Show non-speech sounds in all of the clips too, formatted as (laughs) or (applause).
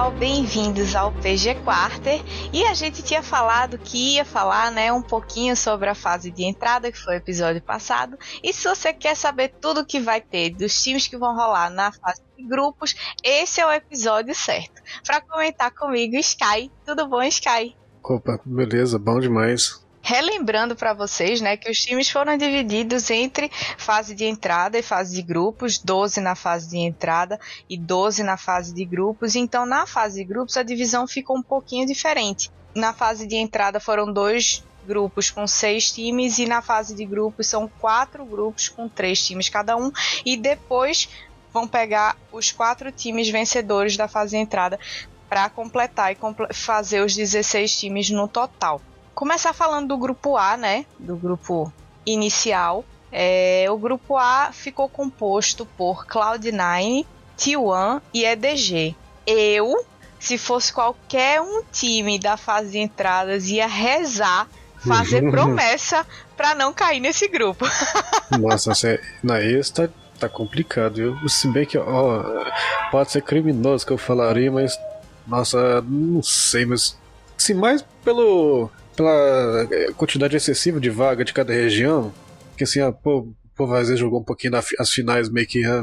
pessoal, bem-vindos ao PG Quarter. E a gente tinha falado que ia falar, né, um pouquinho sobre a fase de entrada, que foi o episódio passado. E se você quer saber tudo que vai ter dos times que vão rolar na fase de grupos, esse é o episódio certo. Para comentar comigo, Sky. Tudo bom, Sky? Opa, beleza, bom demais. Relembrando para vocês, né, que os times foram divididos entre fase de entrada e fase de grupos, 12 na fase de entrada e 12 na fase de grupos. Então, na fase de grupos, a divisão ficou um pouquinho diferente. Na fase de entrada foram dois grupos com seis times e na fase de grupos são quatro grupos com três times cada um e depois vão pegar os quatro times vencedores da fase de entrada para completar e fazer os 16 times no total começar falando do grupo A, né? Do grupo inicial. É, o grupo A ficou composto por Cloud9, T1 e EDG. Eu, se fosse qualquer um time da fase de entradas, ia rezar, fazer (laughs) promessa para não cair nesse grupo. (laughs) Nossa, você, na esse tá, tá complicado, viu? Se bem que, ó, pode ser criminoso que eu falaria, mas, nossa, não sei, mas, se mais pelo pela quantidade excessiva de vaga de cada região, que assim, ah, pô, o povo às vezes jogou um pouquinho nas finais meio que ah,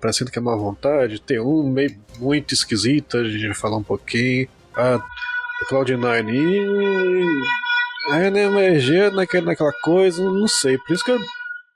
parecendo que é má vontade. Tem um meio muito esquisito, a gente vai falar um pouquinho. A Cloud9 e. Né, mas naquela, naquela coisa, não sei. Por isso que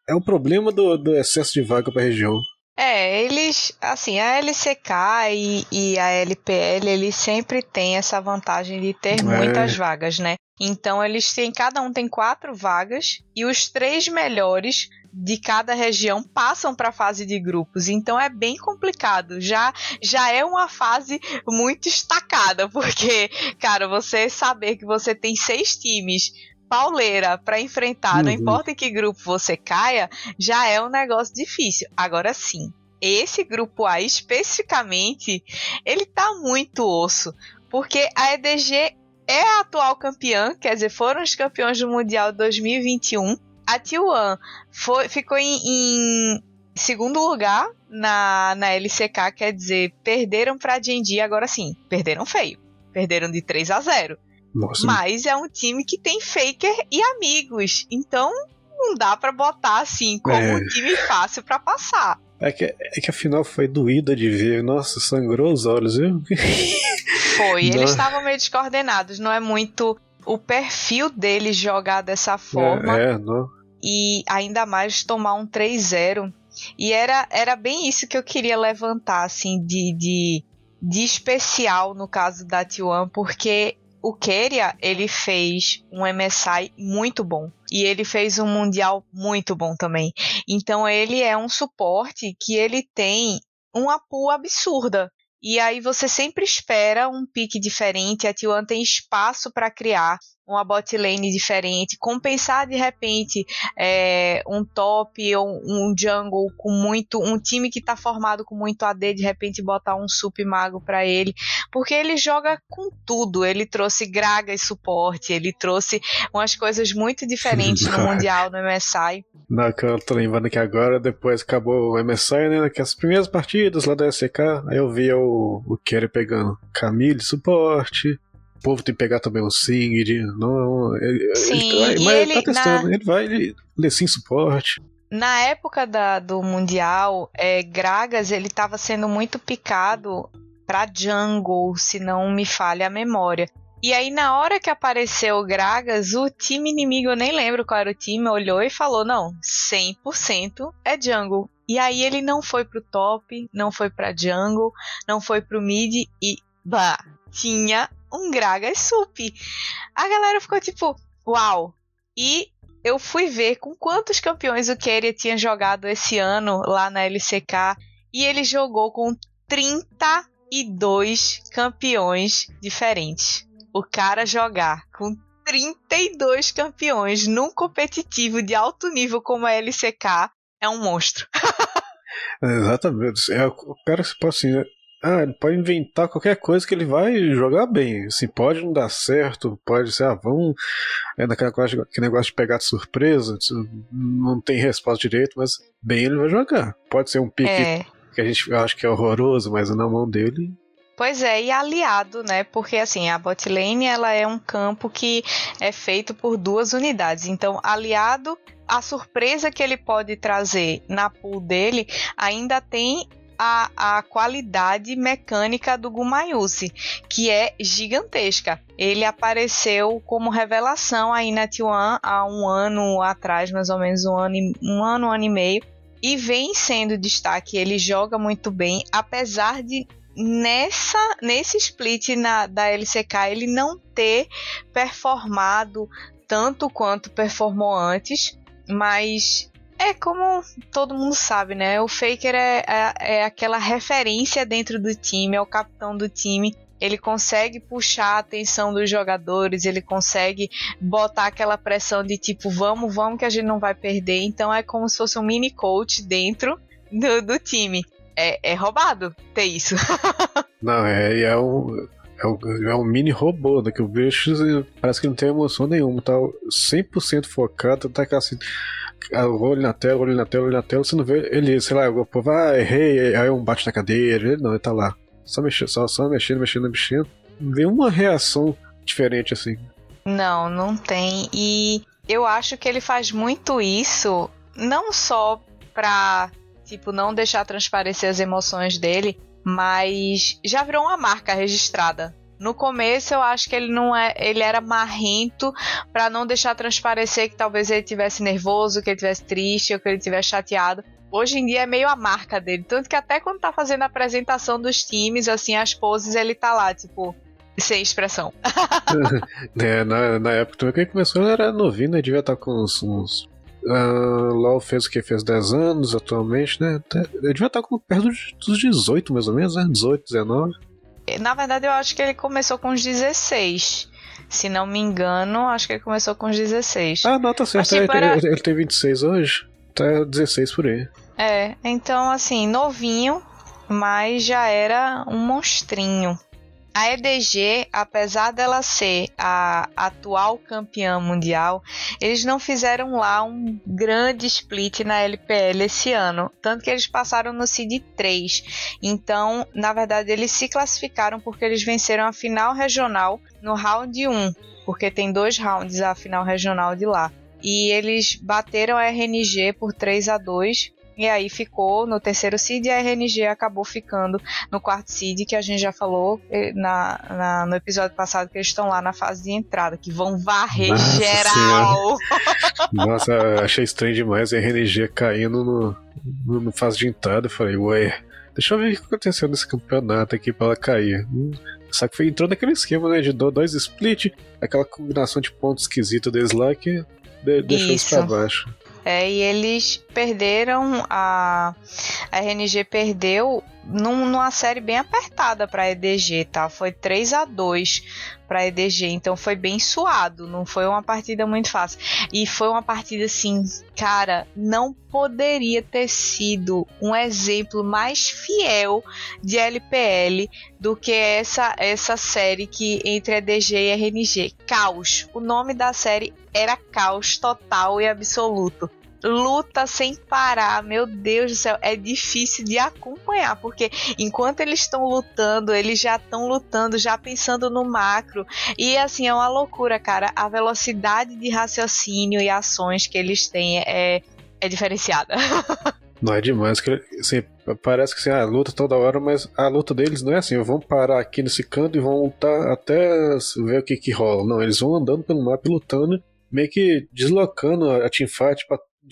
é o problema do, do excesso de vaga pra região. É, eles, assim, a LCK e, e, a LPL, eles sempre têm essa vantagem de ter é. muitas vagas, né? Então eles têm, cada um tem quatro vagas e os três melhores de cada região passam para a fase de grupos. Então é bem complicado. Já já é uma fase muito estacada, (laughs) porque, cara, você saber que você tem seis times pauleira para enfrentar, uhum. não importa em que grupo você caia, já é um negócio difícil. Agora sim, esse grupo A especificamente, ele tá muito osso, porque a EDG é a atual campeã, quer dizer, foram os campeões do Mundial 2021. A T1 foi, ficou em, em segundo lugar na, na LCK, quer dizer, perderam para a D&D, agora sim, perderam feio. Perderam de 3 a 0. Nossa. Mas é um time que tem Faker e amigos. Então não dá para botar assim como é. um time fácil para passar. É que, é que a final foi doída de ver. Nossa, sangrou os olhos, viu? (laughs) Foi, eles estavam meio descoordenados. Não é muito o perfil deles jogar dessa forma. É, é não. E ainda mais tomar um 3-0. E era, era bem isso que eu queria levantar, assim, de, de, de especial no caso da T1, porque o Keria, ele fez um MSI muito bom. E ele fez um Mundial muito bom também. Então ele é um suporte que ele tem uma pool absurda. E aí você sempre espera um pique diferente, a T1 tem espaço para criar uma bot lane diferente, compensar de repente é, um top ou um jungle com muito, um time que está formado com muito AD, de repente botar um sup mago para ele, porque ele joga com tudo. Ele trouxe Graga e suporte, ele trouxe umas coisas muito diferentes no Mundial, no MSI. Não, que eu tô lembrando que agora, depois acabou o MSI, né? Que as primeiras partidas lá da SK, aí eu via o, o Kerry pegando Camille, suporte, o povo tem que pegar também o Singed. Não, ele, Sim, ele, mas ele, tá testando, na... ele vai, ele lê sim suporte. Na época da, do Mundial, é, Gragas ele estava sendo muito picado para jungle, se não me falha a memória. E aí, na hora que apareceu o Gragas, o time inimigo, eu nem lembro qual era o time, olhou e falou: não, 100% é jungle. E aí ele não foi pro top, não foi pra jungle, não foi pro mid e bah, tinha um Gragas Sup. A galera ficou tipo, uau! E eu fui ver com quantos campeões o Keria tinha jogado esse ano lá na LCK e ele jogou com 32 campeões diferentes. O cara jogar com 32 campeões num competitivo de alto nível como a LCK é um monstro. (laughs) Exatamente. É o cara se pode assim? Ah, ele pode inventar qualquer coisa que ele vai jogar bem. Assim, pode não dar certo, pode ser, ah, vamos. É naquela coisa, que negócio de pegar de surpresa, não tem resposta direito, mas bem ele vai jogar. Pode ser um pique é. que a gente acha que é horroroso, mas na mão dele. Pois é, e aliado, né? Porque assim, a botlane ela é um campo que é feito por duas unidades. Então, aliado a surpresa que ele pode trazer na pool dele ainda tem a, a qualidade mecânica do Gumayusi, que é gigantesca. Ele apareceu como revelação aí na T1 há um ano atrás, mais ou menos um ano, um ano, um ano e meio, e vem sendo destaque. Ele joga muito bem, apesar de nessa nesse split na, da LCK ele não ter performado tanto quanto performou antes, mas é como todo mundo sabe, né? O Faker é, é, é, aquela referência dentro do time, é o capitão do time. Ele consegue puxar a atenção dos jogadores, ele consegue botar aquela pressão de tipo, vamos, vamos que a gente não vai perder. Então é como se fosse um mini coach dentro do, do time. É, é roubado ter isso. (laughs) não, é, é um. É um, é um mini robô, né? Que o bicho parece que não tem emoção nenhuma, tá 100% focado, tá assim olho na tela, olho na tela, olho na tela, você não vê ele, sei lá, o povo, ah, errei, aí um bate na cadeira, ele não, ele tá lá. Só mexendo, só, só mexendo, mexendo, mexendo. Vê uma reação diferente assim. Não, não tem. E eu acho que ele faz muito isso, não só pra, tipo, não deixar transparecer as emoções dele, mas já virou uma marca registrada no começo eu acho que ele não é, ele era marrento para não deixar transparecer que talvez ele tivesse nervoso, que ele tivesse triste ou que ele tivesse chateado. Hoje em dia é meio a marca dele, tanto que até quando tá fazendo a apresentação dos times, assim, as poses, ele tá lá, tipo, sem expressão. (laughs) é, na, na época que ele começou, ele era novinho, né? Devia estar tá com uns. uns... Uh, LOL fez o que? Fez 10 anos atualmente, né? Ele devia estar tá com perto dos 18, mais ou menos, né? 18, 19. Na verdade, eu acho que ele começou com os 16. Se não me engano, acho que ele começou com os 16. Ah, não, tá certo. Mas, tipo, ele, era... ele, ele tem 26 hoje. Tá 16 por aí. É, então assim, novinho, mas já era um monstrinho. A EDG, apesar dela ser a atual campeã mundial, eles não fizeram lá um grande split na LPL esse ano, tanto que eles passaram no Seed 3. Então, na verdade, eles se classificaram porque eles venceram a final regional no round 1, porque tem dois rounds a final regional de lá. E eles bateram a RNG por 3 a 2 e aí ficou no terceiro seed e a RNG acabou ficando no quarto seed, que a gente já falou eh, na, na no episódio passado que eles estão lá na fase de entrada, que vão varrer Nossa geral. (laughs) Nossa, achei estranho demais a RNG caindo no, no, no fase de entrada. Eu falei, ué, deixa eu ver o que aconteceu nesse campeonato aqui pra ela cair. Hum, só que foi, entrou naquele esquema, né, de dois split, aquela combinação de pontos esquisito deles lá que deixou isso pra baixo. É, e eles perderam a, a RNG perdeu num, numa série bem apertada para a EDG, tá? Foi 3 a 2 para a EDG, então foi bem suado, não foi uma partida muito fácil. E foi uma partida assim, cara, não poderia ter sido um exemplo mais fiel de LPL do que essa essa série que entre EDG e RNG. Caos. O nome da série era Caos total e absoluto luta sem parar. Meu Deus do céu, é difícil de acompanhar, porque enquanto eles estão lutando, eles já estão lutando, já pensando no macro. E assim, é uma loucura, cara. A velocidade de raciocínio e ações que eles têm é, é diferenciada. (laughs) Não é demais, que assim, parece que assim, a ah, luta toda hora, mas a luta deles não é assim, vão parar aqui nesse canto e vão lutar até ver o que que rola. Não, eles vão andando pelo mapa e lutando, meio que deslocando a teamfight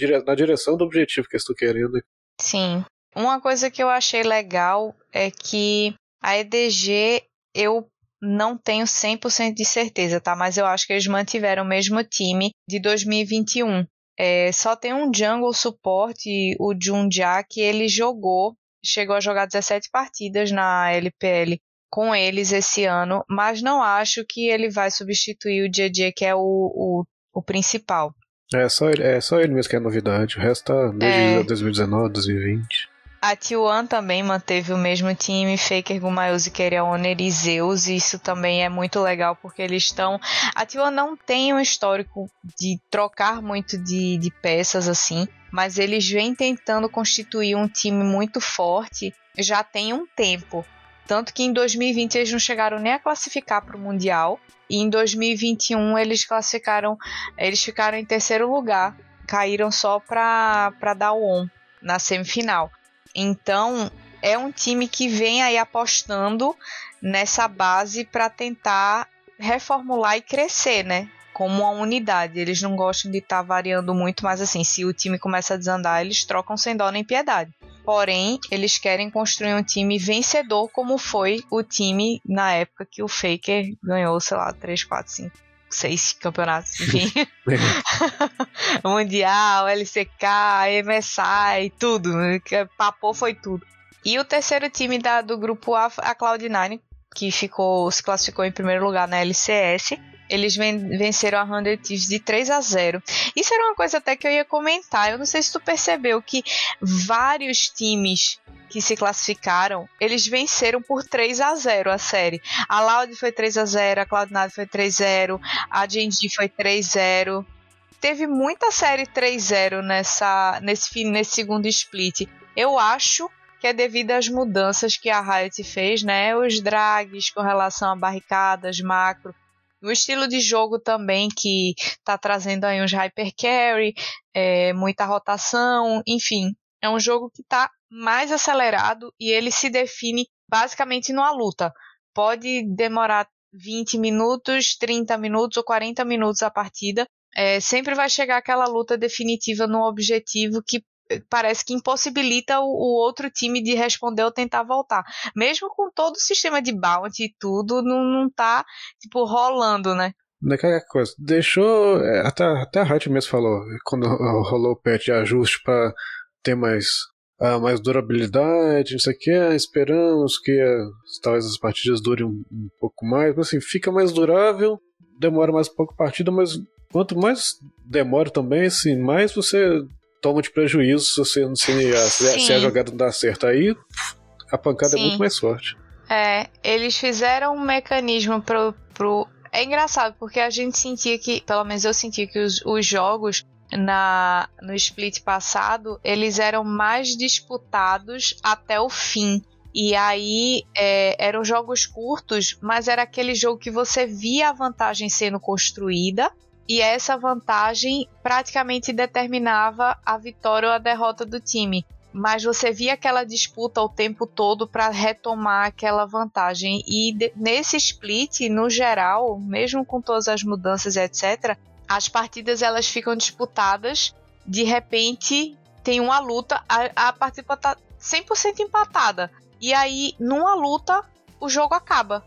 pra na direção do objetivo que estou querendo. Sim. Uma coisa que eu achei legal é que a EDG eu não tenho 100% de certeza, tá? Mas eu acho que eles mantiveram o mesmo time de 2021. É, só tem um jungle suporte, o Junja, que ele jogou, chegou a jogar 17 partidas na LPL com eles esse ano, mas não acho que ele vai substituir o JJ, que é o, o, o principal. É só, ele, é só ele mesmo que é novidade. O resto tá desde é. 2019, 2020. A T1 também manteve o mesmo time, Faker, Gumayuzi, Kereoner e Zeus, e isso também é muito legal porque eles estão... A T1 não tem um histórico de trocar muito de, de peças assim, mas eles vêm tentando constituir um time muito forte já tem um tempo. Tanto que em 2020 eles não chegaram nem a classificar para o Mundial, e em 2021 eles classificaram, eles ficaram em terceiro lugar, caíram só para dar o on na semifinal. Então, é um time que vem aí apostando nessa base para tentar reformular e crescer, né? Como uma unidade. Eles não gostam de estar tá variando muito, mas assim, se o time começa a desandar, eles trocam sem dó nem piedade. Porém, eles querem construir um time vencedor, como foi o time na época que o Faker ganhou, sei lá, 3, 4, 5 seis campeonatos, enfim. (laughs) (laughs) Mundial, LCK, MSI, tudo. Papou foi tudo. E o terceiro time da, do grupo A, a Cloud9, que ficou, se classificou em primeiro lugar na LCS. Eles venceram a 100 Thieves de 3 a 0. Isso era uma coisa até que eu ia comentar. Eu não sei se tu percebeu que vários times que se classificaram, eles venceram por 3 a 0 a série. A Loud foi 3 a 0, a Cloud9 foi 3 a 0, a G&G foi 3 a 0. Teve muita série 3-0 nessa nesse nesse segundo split. Eu acho que é devido às mudanças que a Riot fez, né? Os drags com relação a barricadas, macro, o estilo de jogo também que está trazendo aí uns hyper carry, é, muita rotação, enfim, é um jogo que está mais acelerado e ele se define basicamente numa luta. Pode demorar 20 minutos, 30 minutos ou 40 minutos a partida. É, sempre vai chegar aquela luta definitiva no objetivo que parece que impossibilita o, o, outro time de responder ou tentar voltar. Mesmo com todo o sistema de bounty e tudo, não, não tá, tipo, rolando, né? Daquela coisa, deixou. É, até, até a Riot mesmo falou, quando rolou o patch de ajuste para ter mais uh, mais durabilidade, não sei o que, esperamos que uh, talvez as partidas durem um, um, pouco mais, mas assim, fica mais durável, demora mais pouco partida, mas quanto mais demora também, assim, mais você toma de prejuízo se, você, se, a, se a jogada não dá certo. Aí a pancada Sim. é muito mais forte. É, eles fizeram um mecanismo pro, pro. É engraçado, porque a gente sentia que, pelo menos eu sentia que os, os jogos na no split passado, eles eram mais disputados até o fim. E aí é, eram jogos curtos, mas era aquele jogo que você via a vantagem sendo construída e essa vantagem praticamente determinava a vitória ou a derrota do time. Mas você via aquela disputa o tempo todo para retomar aquela vantagem. E nesse split, no geral, mesmo com todas as mudanças, etc., as partidas elas ficam disputadas, de repente tem uma luta, a, a partida tá 100% empatada. E aí, numa luta, o jogo acaba.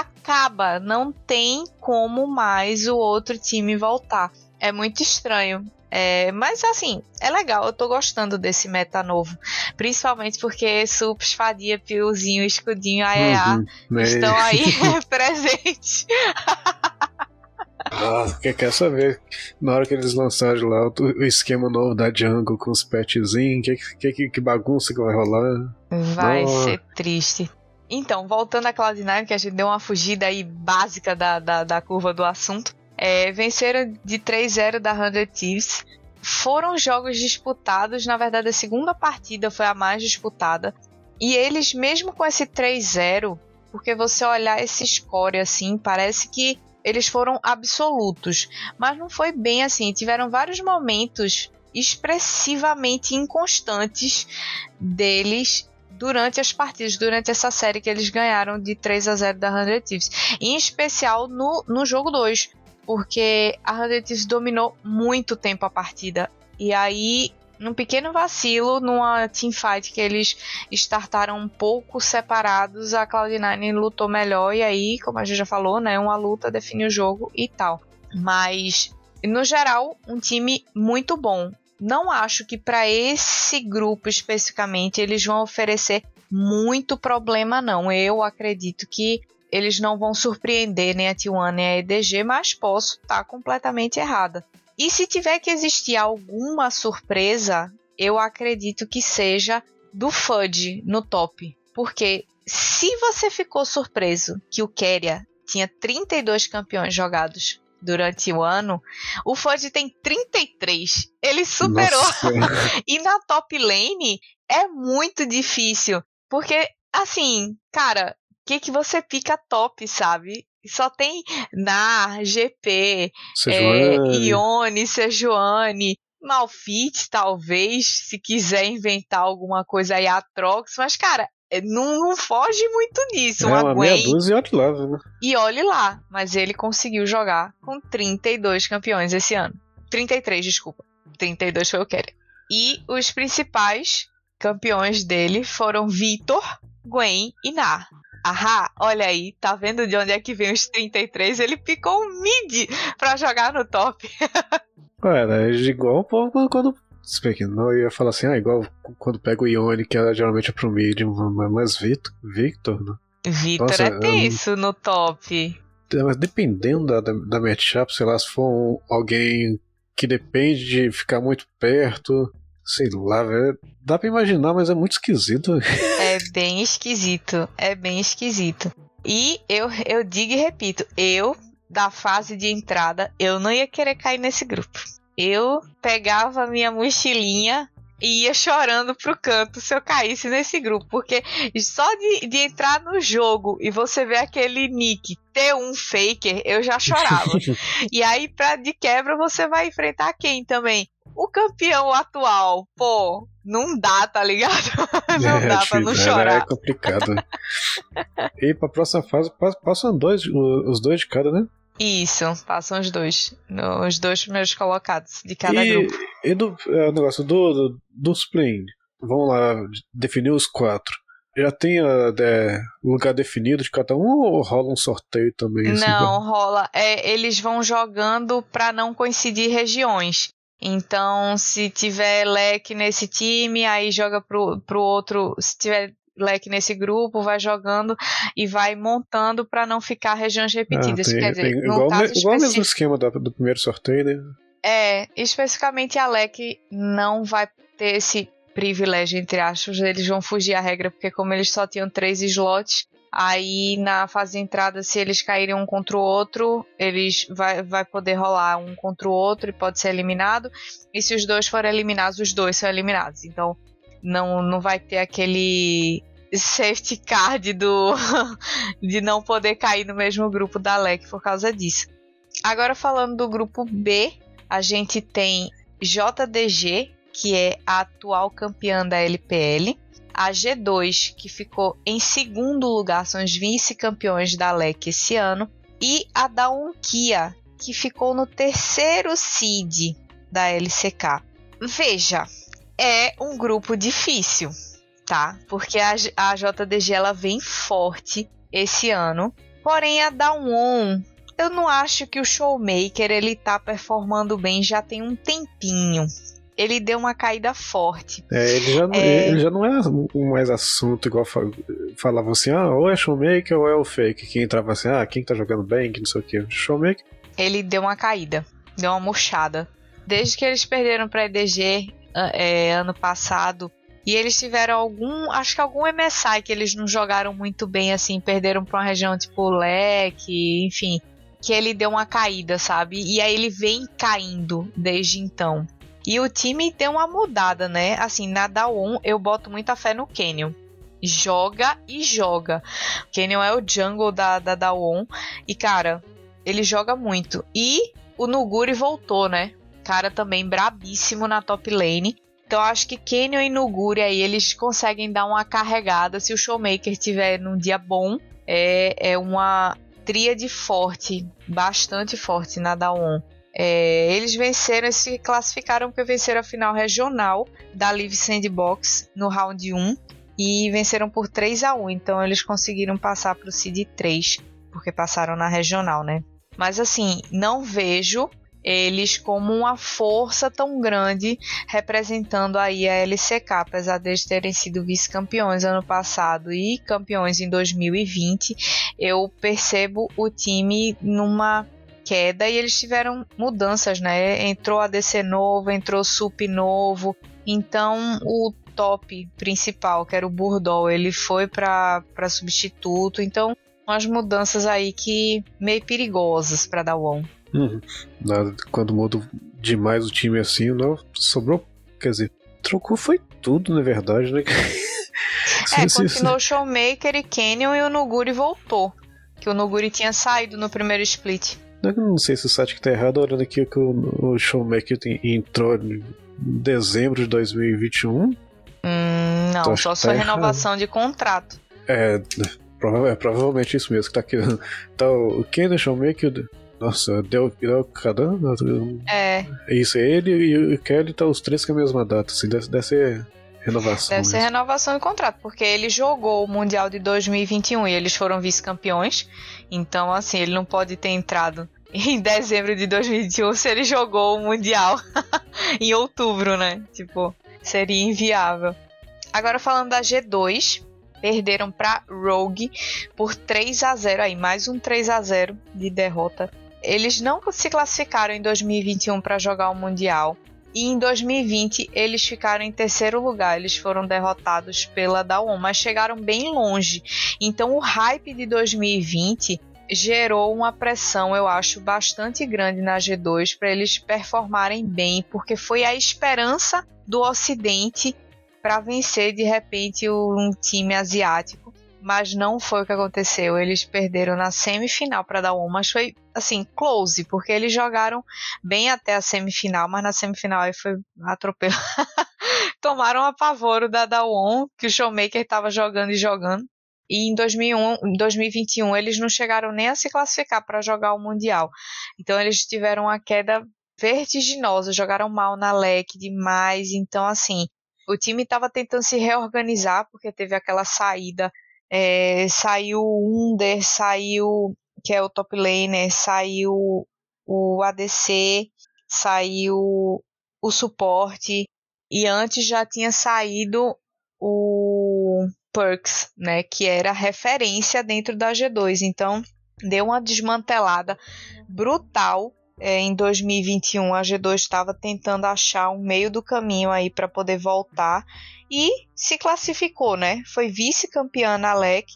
Acaba, não tem como mais o outro time voltar. É muito estranho. É, mas assim, é legal, eu tô gostando desse meta novo. Principalmente porque Sups, Fadia, Piozinho, Escudinho, AEA uhum, estão aí (laughs) (laughs) presentes. Nossa, quer, saber? Na hora que eles lançarem lá o, esquema novo da Jungle com os petzinhos, que, que, que, bagunça que vai rolar? Vai Nossa. ser triste. Então, voltando a Cloud9, que a gente deu uma fugida aí básica da, da, da curva do assunto. É, venceram de 3-0 da 100 Thieves. Foram jogos disputados, na verdade a segunda partida foi a mais disputada. E eles, mesmo com esse 3-0, porque você olhar esse score assim, parece que eles foram absolutos. Mas não foi bem assim. Tiveram vários momentos expressivamente inconstantes deles durante as partidas, durante essa série que eles ganharam de 3 a 0 da 100 Thieves. Em especial no, no jogo 2, porque a 100 Thieves dominou muito tempo a partida. E aí num pequeno vacilo, numa teamfight que eles startaram um pouco separados, a Cloud9 lutou melhor e aí, como a gente já falou, né, uma luta define o jogo e tal. Mas no geral, um time muito bom. Não acho que para esse grupo especificamente eles vão oferecer muito problema não. Eu acredito que eles não vão surpreender nem a T1 nem a EDG, mas posso estar tá completamente errada. E se tiver que existir alguma surpresa, eu acredito que seja do Fudge no top. Porque se você ficou surpreso que o Keria tinha 32 campeões jogados durante o ano, o Fudge tem 33. Ele superou. (laughs) e na top lane é muito difícil. Porque, assim, cara, o que, que você pica top, sabe? Só tem NAR, GP, é, Ione, Sejuani, Malfit, talvez, se quiser inventar alguma coisa aí, Atrox, mas, cara, não, não, foge muito nisso. É uma, uma meia dúzia e olhe lá, né? E olhe lá, mas ele conseguiu jogar com 32 campeões esse ano. 33, desculpa. 32 foi o Kerry. E os principais campeões dele foram Vitor, Gwen e Nar. Ahá, olha aí, tá vendo de onde é que vem os 33? Ele picou um mid pra jogar no top. (laughs) Ué, é igual quando, quando não, eu ia falar assim, ah, igual quando pega o Ione, que é, geralmente é pro mid, mas Victor, Victor, né? Victor Nossa, é tenso eu, no top. É, mas dependendo da, da, da matchup, sei lá, se for um, alguém que depende de ficar muito perto, sei lá, velho. Dá pra imaginar, mas é muito esquisito. (laughs) É bem esquisito. É bem esquisito. E eu, eu digo e repito, eu, da fase de entrada, eu não ia querer cair nesse grupo. Eu pegava minha mochilinha e ia chorando pro canto se eu caísse nesse grupo. Porque só de, de entrar no jogo e você ver aquele nick ter um faker, eu já chorava. (laughs) e aí, pra de quebra, você vai enfrentar quem também? O campeão atual. Pô, não dá, tá ligado? (laughs) não é, dá pra não chorar. É complicado. (laughs) e pra próxima fase, passam dois, os dois de cada, né? Isso, passam os dois. Os dois primeiros colocados de cada e, grupo. E do é, negócio do, do, dos Vamos lá, definir os quatro. Já tem o de, lugar definido de cada um ou rola um sorteio também? Assim, não, assim, rola. É, eles vão jogando para não coincidir regiões. Então, se tiver leque nesse time, aí joga pro, pro outro. Se tiver leque nesse grupo, vai jogando e vai montando para não ficar regiões repetidas. Ah, tem, Quer dizer, tem, igual, igual o mesmo esquema do, do primeiro sorteio, né? É, especificamente a LEC não vai ter esse privilégio, entre aspas, eles vão fugir à regra, porque como eles só tinham três slots, aí na fase de entrada, se eles caírem um contra o outro, eles vai, vai poder rolar um contra o outro e pode ser eliminado, e se os dois forem eliminados, os dois são eliminados. Então, não, não vai ter aquele safety card do (laughs) de não poder cair no mesmo grupo da LEC por causa disso. Agora falando do grupo B, a gente tem JDG, que é a atual campeã da LPL, a G2, que ficou em segundo lugar, são os vice-campeões da LEC esse ano, e a da Unkia, que ficou no terceiro seed da LCK. Veja, é um grupo difícil, tá? Porque a, a JDG ela vem forte esse ano. Porém, a Dawon, eu não acho que o Showmaker ele tá performando bem já tem um tempinho. Ele deu uma caída forte. É, ele já, não, é... Ele já não é mais assunto igual falavam assim, ah, ou é Showmaker ou é o Fake. Que entrava assim, ah, quem tá jogando bem, que não sei o que. Showmaker. Ele deu uma caída, deu uma murchada. Desde que eles perderam pra EDG, é, ano passado. E eles tiveram algum, acho que algum MSI que eles não jogaram muito bem, assim, perderam pra uma região tipo Leque, enfim, que ele deu uma caída, sabe? E aí ele vem caindo desde então. E o time deu uma mudada, né? Assim, na Dawon eu boto muita fé no Canyon. Joga e joga. O Canyon é o jungle da, da Dawon. E, cara, ele joga muito. E o Nuguri voltou, né? Cara também brabíssimo na top lane. Então acho que Canyon e Nuguri aí eles conseguem dar uma carregada se o Showmaker tiver num dia bom. É, é uma tríade forte, bastante forte na Dawn. É, eles venceram, eles se classificaram porque venceram a final regional da Live Sandbox no round 1 e venceram por 3 a 1 Então eles conseguiram passar para o Seed 3, porque passaram na regional, né? Mas assim, não vejo eles como uma força tão grande representando aí a LCK, apesar de eles terem sido vice-campeões ano passado e campeões em 2020, eu percebo o time numa queda e eles tiveram mudanças, né? Entrou ADC novo, entrou SUP novo, então o top principal, que era o Burdol, ele foi para substituto, então umas mudanças aí que meio perigosas para dar Uhum. Quando muda demais o time assim, não sobrou, quer dizer, trocou foi tudo na verdade, né? (laughs) é, continuou o Showmaker e Canyon e o Nuguri voltou. Que o Nuguri tinha saído no primeiro split. Eu não sei se o site que tá errado, olhando aqui que o, o Showmaker entrou em dezembro de 2021. Hum, não, então, só sua tá renovação errado. de contrato. É, prova é provavelmente isso mesmo que tá aqui. Tá o Canyon Showmaker. Nossa, deu, deu caramba. É. Isso, ele e o Kelly tá os três com a mesma data, assim, deve, deve ser Renovação. Deve ser renovação de contrato, porque ele jogou o Mundial de 2021 e eles foram vice-campeões. Então, assim, ele não pode ter entrado (laughs) em dezembro de 2021 se ele jogou o Mundial (laughs) em outubro, né? Tipo, seria inviável. Agora falando da G2, perderam para Rogue por 3 a 0 aí, mais um 3 a 0 de derrota. Eles não se classificaram em 2021 para jogar o Mundial. E em 2020 eles ficaram em terceiro lugar, eles foram derrotados pela Dawn, mas chegaram bem longe. Então o hype de 2020 gerou uma pressão, eu acho, bastante grande na G2 para eles performarem bem, porque foi a esperança do Ocidente para vencer de repente um time asiático mas não foi o que aconteceu. Eles perderam na semifinal para dar um, mas foi assim, close, porque eles jogaram bem até a semifinal, mas na semifinal aí foi atropelo. (laughs) Tomaram a apavoro da Dawon, que o Showmaker estava jogando e jogando. E em 2001, 2021 eles não chegaram nem a se classificar para jogar o Mundial. Então eles tiveram uma queda vertiginosa, jogaram mal na LEC demais. Então, assim, o time estava tentando se reorganizar porque teve aquela saída é, saiu o Under, saiu, que é o top laner, saiu o ADC, saiu o suporte, e antes já tinha saído o Perks, né, que era referência dentro da G2. Então, deu uma desmantelada brutal é, em 2021 a G2 estava tentando achar um meio do caminho aí para poder voltar e se classificou, né? Foi vice-campeã na LEC,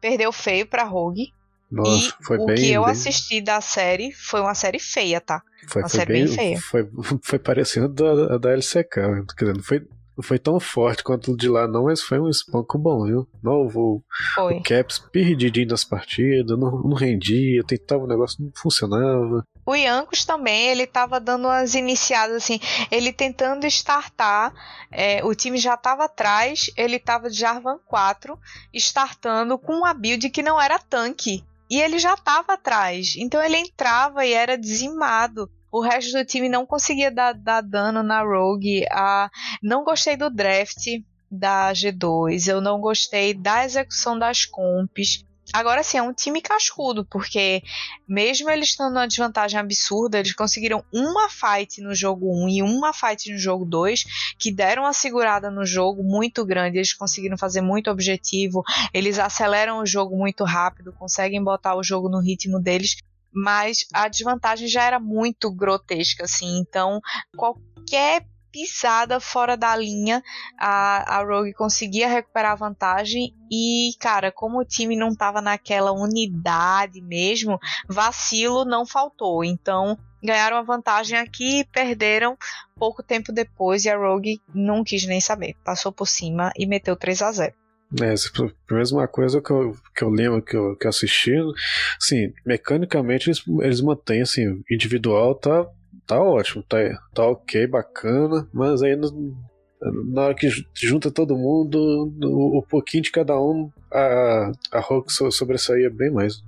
perdeu feio para Rogue. Nossa, e foi o bem, que eu bem... assisti da série foi uma série feia, tá? Foi, uma foi série bem, bem feia. Foi, foi parecendo da, da LCK, quer dizer, não foi não foi tão forte quanto o de lá, não, mas foi um espanco bom, viu? Novo, foi. o Caps perdidinho nas partidas, não, não rendia, tentava o negócio, não funcionava. O Yankos também, ele tava dando umas iniciadas assim, ele tentando startar, é, o time já tava atrás, ele tava de Jarvan 4, startando com uma build que não era tanque. E ele já tava atrás, então ele entrava e era dizimado. O resto do time não conseguia dar, dar dano na Rogue. Ah, não gostei do draft da G2, eu não gostei da execução das comps. Agora sim, é um time cascudo, porque mesmo eles estando numa desvantagem absurda, eles conseguiram uma fight no jogo 1 e uma fight no jogo 2, que deram uma segurada no jogo muito grande, eles conseguiram fazer muito objetivo, eles aceleram o jogo muito rápido, conseguem botar o jogo no ritmo deles, mas a desvantagem já era muito grotesca, assim. Então, qualquer pisada fora da linha, a, a Rogue conseguia recuperar a vantagem e, cara, como o time não estava naquela unidade mesmo, vacilo não faltou. Então, ganharam a vantagem aqui e perderam pouco tempo depois e a Rogue não quis nem saber. Passou por cima e meteu 3 a 0. É, a mesma coisa que eu, que eu lembro que eu, que assisti, assim, mecanicamente eles, eles mantêm, assim, individual tá, tá ótimo, tá, tá ok, bacana, mas aí no, na hora que junta todo mundo, o, o pouquinho de cada um, a, a Rogue sobressaía bem mais.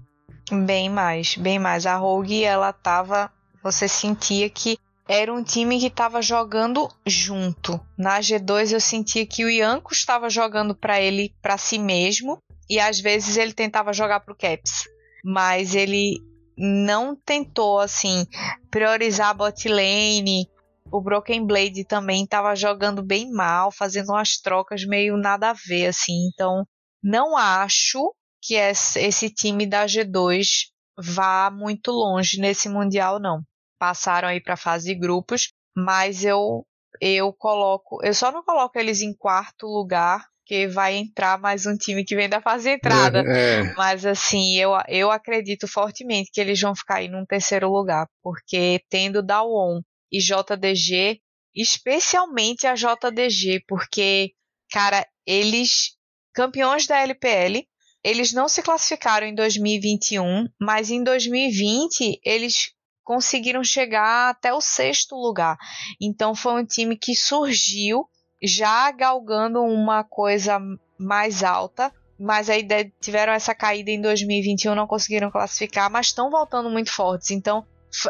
Bem mais, bem mais. A Rogue, ela tava, você sentia que era um time que estava jogando junto. Na G2 eu sentia que o Ianco estava jogando para ele, para si mesmo, e às vezes ele tentava jogar para o Caps, mas ele não tentou assim priorizar a bot lane. O Broken Blade também estava jogando bem mal, fazendo umas trocas meio nada a ver assim. Então, não acho que esse time da G2 vá muito longe nesse mundial não passaram aí para a fase de grupos, mas eu eu coloco. Eu só não coloco eles em quarto lugar, porque vai entrar mais um time que vem da fase entrada. É, é. Mas assim, eu, eu acredito fortemente que eles vão ficar aí num terceiro lugar, porque tendo Dawon e JDG, especialmente a JDG, porque, cara, eles, campeões da LPL, eles não se classificaram em 2021, mas em 2020 eles conseguiram chegar até o sexto lugar. Então foi um time que surgiu já galgando uma coisa mais alta, mas aí tiveram essa caída em 2021, não conseguiram classificar, mas estão voltando muito fortes. Então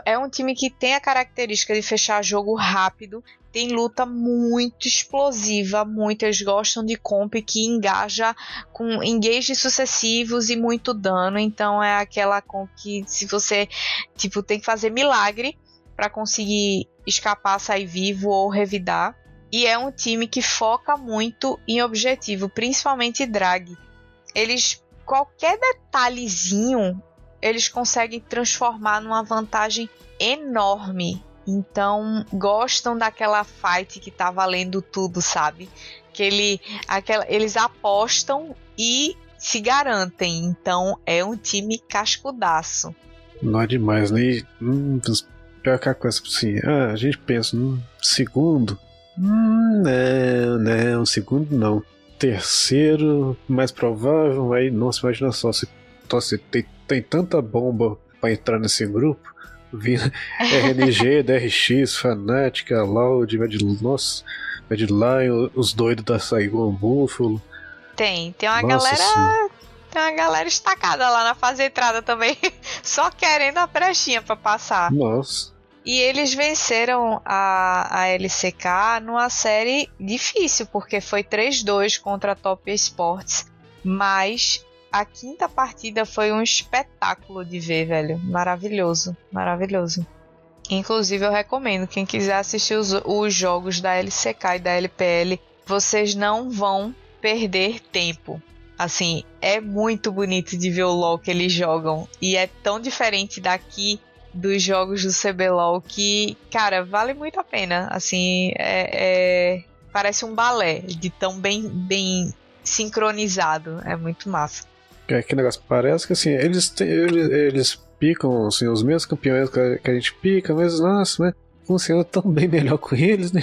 é um time que tem a característica de fechar jogo rápido, tem luta muito explosiva, muito. Eles gostam de comp que engaja com engages sucessivos e muito dano. Então é aquela comp que se você tipo tem que fazer milagre para conseguir escapar, sair vivo ou revidar. E é um time que foca muito em objetivo, principalmente drag. Eles qualquer detalhezinho eles conseguem transformar numa vantagem enorme. Então, gostam daquela fight que tá valendo tudo, sabe? Que ele, aquela, eles apostam e se garantem. Então, é um time cascudaço. Não é demais, né? Hum, pior que a coisa assim, ah, a gente pensa, hum, segundo. Hum, não, não, segundo não. Terceiro, mais provável, aí, nossa, imagina só, se, se tem tem tanta bomba para entrar nesse grupo. Vindo (laughs) RNG, DRX, Fanática, Loud, Mad, nossa, Mad Lion, os doidos da Saigon Buffalo. Tem, tem uma nossa, galera. Sim. Tem uma galera estacada lá na fase entrada também, (laughs) só querendo a brechinha para passar. Nossa. E eles venceram a, a LCK numa série difícil, porque foi 3-2 contra a Top Esports. Mas a quinta partida foi um espetáculo de ver, velho. Maravilhoso, maravilhoso. Inclusive, eu recomendo, quem quiser assistir os, os jogos da LCK e da LPL, vocês não vão perder tempo. Assim, é muito bonito de ver o LoL que eles jogam. E é tão diferente daqui dos jogos do CBLOL que, cara, vale muito a pena. Assim, é, é, parece um balé de tão bem, bem sincronizado. É muito massa. É que negócio parece que assim, eles, têm, eles, eles picam assim, os mesmos campeões que a, que a gente pica, mas nossa, mas funciona tão bem (laughs) melhor com eles, né?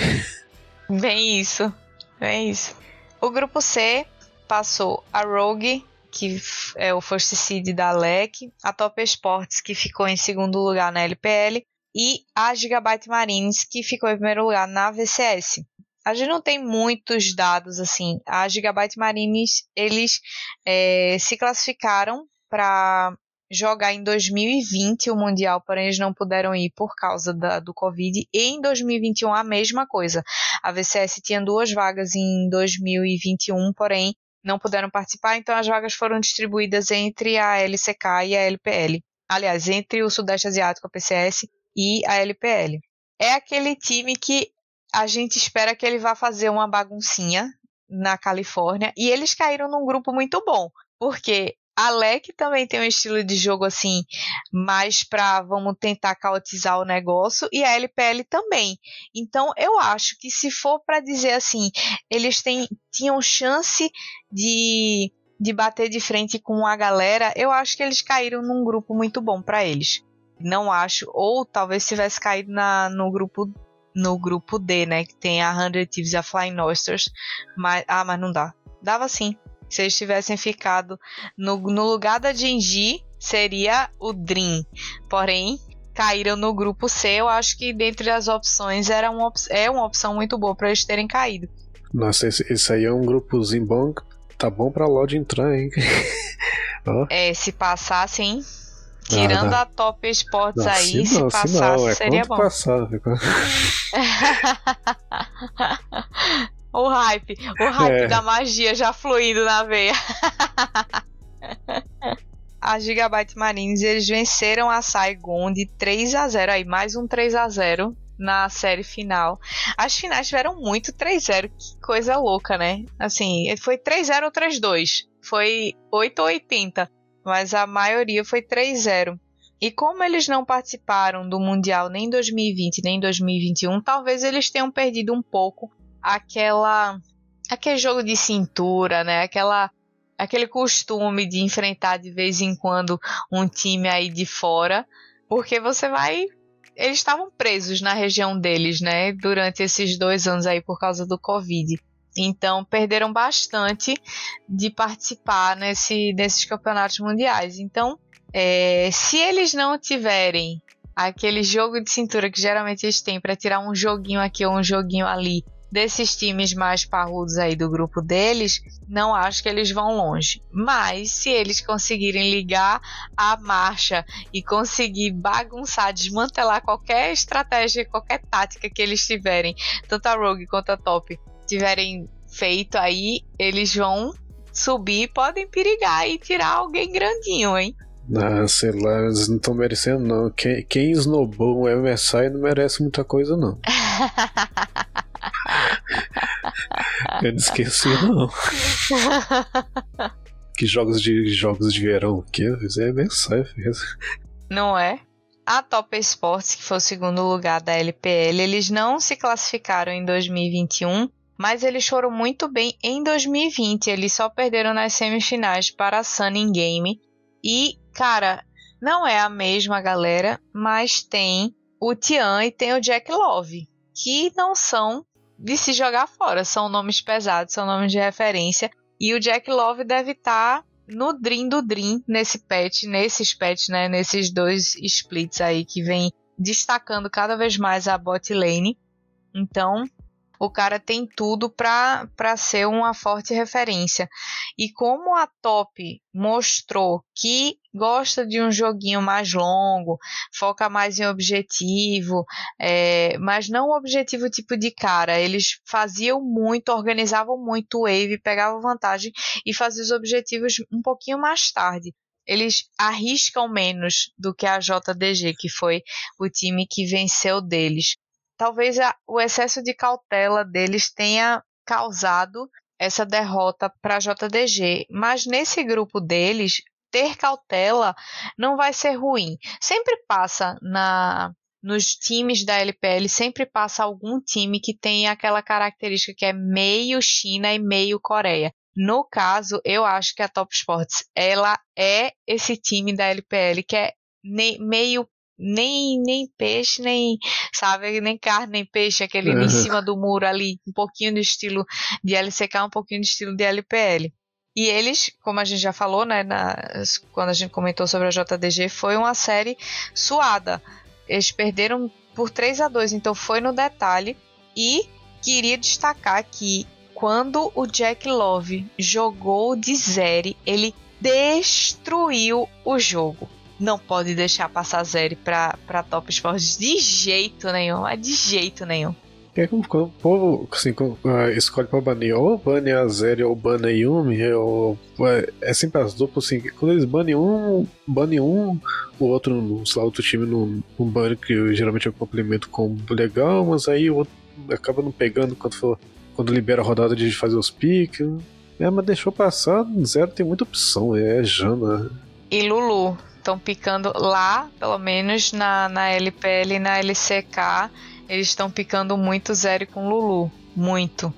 Bem isso, bem isso. O grupo C passou a Rogue, que é o first seed da LEC, a Top Sports, que ficou em segundo lugar na LPL, e a Gigabyte Marines, que ficou em primeiro lugar na VCS a gente não tem muitos dados assim. A Gigabyte Marines eles é, se classificaram para jogar em 2020 o Mundial, porém eles não puderam ir por causa da, do Covid. E em 2021 a mesma coisa. A VCS tinha duas vagas em 2021, porém não puderam participar, então as vagas foram distribuídas entre a LCK e a LPL. Aliás, entre o Sudeste Asiático, a PCS, e a LPL. É aquele time que a gente espera que ele vá fazer uma baguncinha na Califórnia. E eles caíram num grupo muito bom, porque a LEC também tem um estilo de jogo assim, mais pra vamos tentar caotizar o negócio, e a LPL também. Então eu acho que se for para dizer assim, eles têm, tinham chance de, de bater de frente com a galera, eu acho que eles caíram num grupo muito bom para eles. Não acho, ou talvez tivesse caído na, no grupo no grupo D, né? Que tem a Hundred Thieves e a Flying Oysters. Mas, ah, mas não dá. Dava sim. Se eles tivessem ficado no, no lugar da Genji, seria o Dream. Porém, caíram no grupo C. Eu acho que dentre as opções era uma, é uma opção muito boa para eles terem caído. Nossa, esse, esse, aí é um grupozinho bom. Tá bom pra Loud entrar, hein? (laughs) oh. É, se passasse, hein? Tirando ah, a Top Sports aí, se, não, passasse, se não, é seria bom. Passar, (laughs) (laughs) o hype, o hype é. da magia já fluindo na veia. (laughs) a Gigabyte Marines eles venceram a Saigon de 3 a 0 aí, mais um 3 a 0 na série final. As finais tiveram muito 3-0, que coisa louca, né? Assim, foi 3-0 ou 3-2. Foi 8 ou 80 mas a maioria foi 3-0. E como eles não participaram do Mundial nem em 2020 nem em 2021, talvez eles tenham perdido um pouco aquela aquele jogo de cintura, né? Aquela aquele costume de enfrentar de vez em quando um time aí de fora, porque você vai eles estavam presos na região deles, né, durante esses dois anos aí por causa do Covid. Então perderam bastante de participar nesse, nesses campeonatos mundiais. Então, é, se eles não tiverem aquele jogo de cintura que geralmente eles têm para tirar um joguinho aqui ou um joguinho ali desses times mais parrudos aí do grupo deles, não acho que eles vão longe. Mas se eles conseguirem ligar a marcha e conseguir bagunçar, desmantelar qualquer estratégia, qualquer tática que eles tiverem, tanto a Rogue quanto a Top, tiverem feito aí, eles vão subir podem perigar e tirar alguém grandinho, hein? Ah, sei lá, eles não estão merecendo, não. Quem, quem snowbou o MSI não merece muita coisa, não. (laughs) (laughs) Eu não esqueci, não. (laughs) que jogos de jogos de verão que é MSI fez. Não é? A Top Sports, que foi o segundo lugar da LPL, eles não se classificaram em 2021 mas eles foram muito bem em 2020. Eles só perderam nas semifinais para a Sunning Game. E, cara, não é a mesma galera, mas tem o Tian e tem o Jack Love, que não são de se jogar fora, são nomes pesados, são nomes de referência. E o Jack Love deve estar tá no Dream do Dream nesse patch, nesses patch, né, nesses dois splits aí que vem destacando cada vez mais a bot lane. Então, o cara tem tudo para ser uma forte referência. E como a Top mostrou que gosta de um joguinho mais longo, foca mais em objetivo, é, mas não objetivo tipo de cara. Eles faziam muito, organizavam muito wave, pegavam vantagem e faziam os objetivos um pouquinho mais tarde eles arriscam menos do que a JDG, que foi o time que venceu deles talvez a, o excesso de cautela deles tenha causado essa derrota para a JDG. Mas nesse grupo deles, ter cautela não vai ser ruim. Sempre passa na nos times da LPL sempre passa algum time que tem aquela característica que é meio China e meio Coreia. No caso, eu acho que a Top Sports ela é esse time da LPL que é meio nem, nem peixe, nem, sabe, nem carne, nem peixe, aquele uhum. em cima do muro ali, um pouquinho de estilo de LCK, um pouquinho de estilo de LPL. E eles, como a gente já falou, né, na, quando a gente comentou sobre a JDG, foi uma série suada. Eles perderam por 3 a 2 então foi no detalhe. E queria destacar que quando o Jack Love jogou de Zeri, ele destruiu o jogo não pode deixar passar Zeri pra, pra Top Sports de jeito nenhum, mas de jeito nenhum. É como o povo assim, uh, escolhe pra banir ou bane a Zeri ou bane a Yumi, ou, é, é sempre as duplas assim, quando eles banem um, banem um, o outro, sei lá, outro time não, não bane, que geralmente é um complemento com legal, mas aí o outro acaba não pegando quando, for, quando libera a rodada de fazer os piques. É, mas deixou passar, Zero tem muita opção, é Jana. E Lulu, estão picando lá, pelo menos na, na LPL e na LCK, eles estão picando muito zero com Lulu. Muito.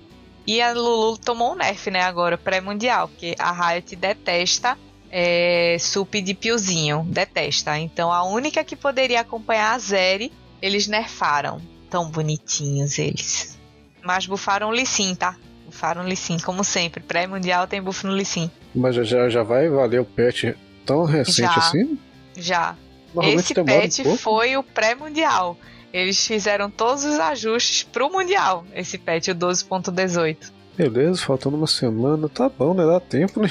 E a Lulu tomou um nerf, né, agora, pré-mundial, porque a Riot detesta é, sup de piozinho. Detesta. Então a única que poderia acompanhar a Zeri, eles nerfaram. Tão bonitinhos eles. Mas bufaram o Lissin, tá? Bufaram o Lissin, como sempre. Pré-mundial tem buff no Lissin. Mas já, já vai valer o patch tão recente já, assim? Já. Esse patch um foi o pré-mundial. Eles fizeram todos os ajustes pro mundial, esse patch, o 12.18. Beleza, faltando uma semana, tá bom, né? Dá tempo, né?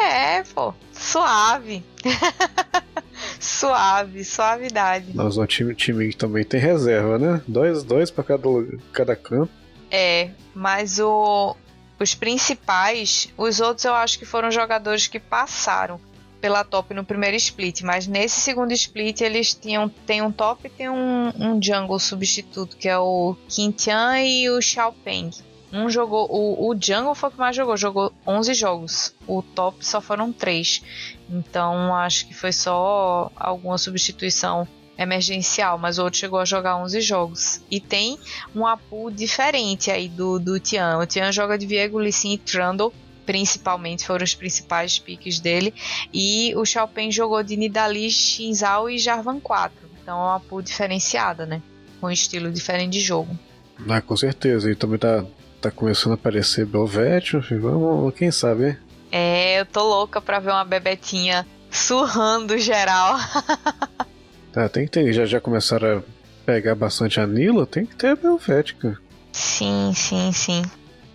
É, pô, suave. (laughs) suave, suavidade. Nós o time, time também tem reserva, né? Dois, dois para cada, cada campo. É, mas o, os principais, os outros eu acho que foram jogadores que passaram pela top no primeiro split, mas nesse segundo split eles tinham tem um top e tem um, um jungle substituto, que é o Quintian e o Xiaopeng. Um jogou. O, o Jungle foi o que mais jogou, jogou 11 jogos. O top só foram 3. Então acho que foi só alguma substituição emergencial, mas o outro chegou a jogar 11 jogos. E tem um apu diferente aí do, do Tian. O Tian joga de Viego, Lissin e Trundle, principalmente, foram os principais piques dele. E o Xiaopen jogou de Nidalee, Shinzao e Jarvan 4. Então é uma pool diferenciada, né? Com um estilo diferente de jogo. Ah, com certeza. E também tá, tá começando a aparecer Belvete. Vamos, quem sabe, hein? É, eu tô louca pra ver uma bebetinha surrando geral. (laughs) tá, tem que ter. Já, já começaram a pegar bastante anila, tem que ter a Belvética. Sim, sim, sim.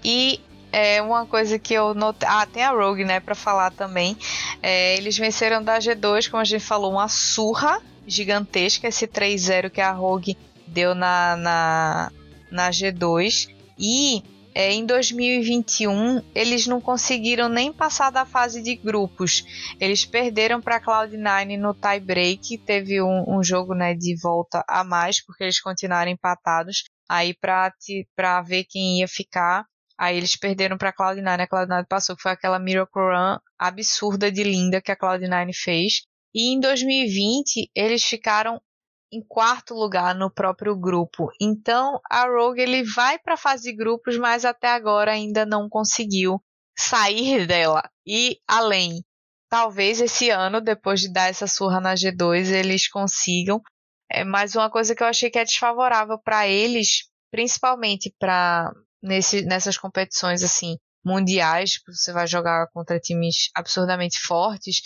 E é uma coisa que eu notei. Ah, tem a Rogue, né, pra falar também. É, eles venceram da G2, como a gente falou, uma surra gigantesca, esse 3-0 que a Rogue deu na, na, na G2. E é, em 2021 eles não conseguiram nem passar da fase de grupos. Eles perderam para Cloud9 no tie break. Teve um, um, jogo né, de volta a mais porque eles continuaram empatados. Aí para ver quem ia ficar. Aí eles perderam para Cloud9. A Cloud9 passou, que foi aquela Miracle Run absurda de linda que a Cloud9 fez. E em 2020 eles ficaram em quarto lugar no próprio grupo. Então a Rogue ele vai para fase de grupos, mas até agora ainda não conseguiu sair dela. E além, talvez esse ano, depois de dar essa surra na G2, eles consigam. É mais uma coisa que eu achei que é desfavorável para eles, principalmente para nessas competições assim mundiais, você vai jogar contra times absurdamente fortes,